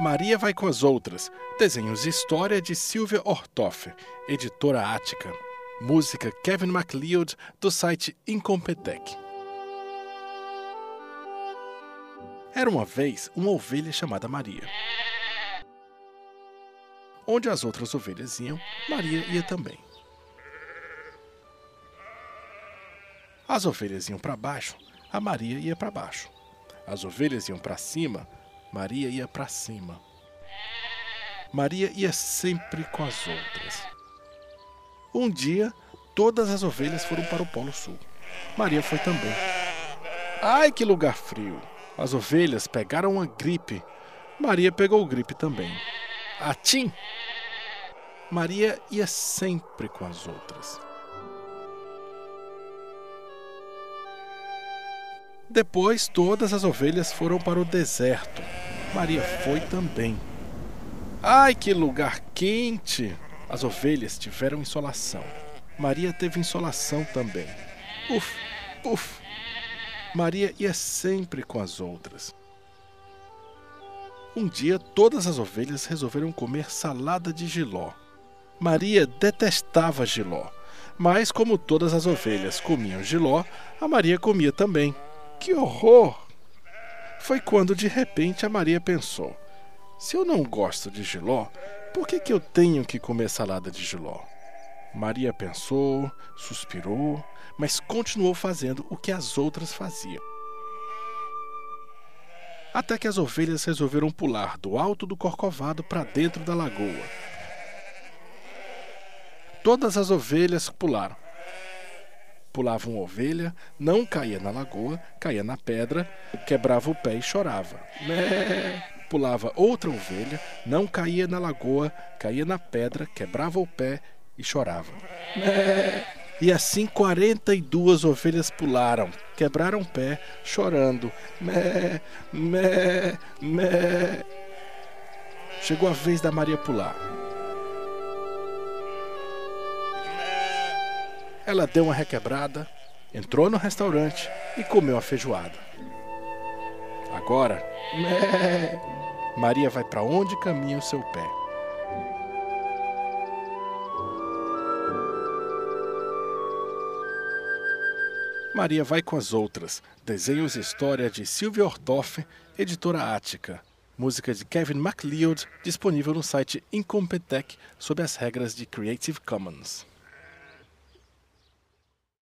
Maria vai com as outras. Desenhos e história de Silvia Ortoff, editora Ática. Música Kevin MacLeod, do site Incompetech. Era uma vez uma ovelha chamada Maria. Onde as outras ovelhas iam, Maria ia também. As ovelhas iam para baixo, a Maria ia para baixo. As ovelhas iam para cima, Maria ia para cima. Maria ia sempre com as outras. Um dia, todas as ovelhas foram para o Polo Sul. Maria foi também. Ai, que lugar frio! As ovelhas pegaram uma gripe. Maria pegou gripe também. Atim! Maria ia sempre com as outras. Depois, todas as ovelhas foram para o deserto. Maria foi também. Ai, que lugar quente! As ovelhas tiveram insolação. Maria teve insolação também. Uf, uf! Maria ia sempre com as outras. Um dia, todas as ovelhas resolveram comer salada de giló. Maria detestava giló, mas como todas as ovelhas comiam giló, a Maria comia também. Que horror! Foi quando de repente a Maria pensou: se eu não gosto de giló, por que, que eu tenho que comer salada de giló? Maria pensou, suspirou, mas continuou fazendo o que as outras faziam. Até que as ovelhas resolveram pular do alto do corcovado para dentro da lagoa. Todas as ovelhas pularam Pulava uma ovelha, não caía na lagoa, caía na pedra, quebrava o pé e chorava. Né? Pulava outra ovelha, não caía na lagoa, caía na pedra, quebrava o pé e chorava. Né? E assim 42 ovelhas pularam, quebraram o pé, chorando. Mé, mé, mé. Chegou a vez da Maria pular. Ela deu uma requebrada, entrou no restaurante e comeu a feijoada. Agora, Maria vai para onde caminha o seu pé. Maria vai com as outras. Desenhos e história de Silvia Ortoff, editora Ática. Música de Kevin MacLeod, disponível no site Incompetech sob as regras de Creative Commons.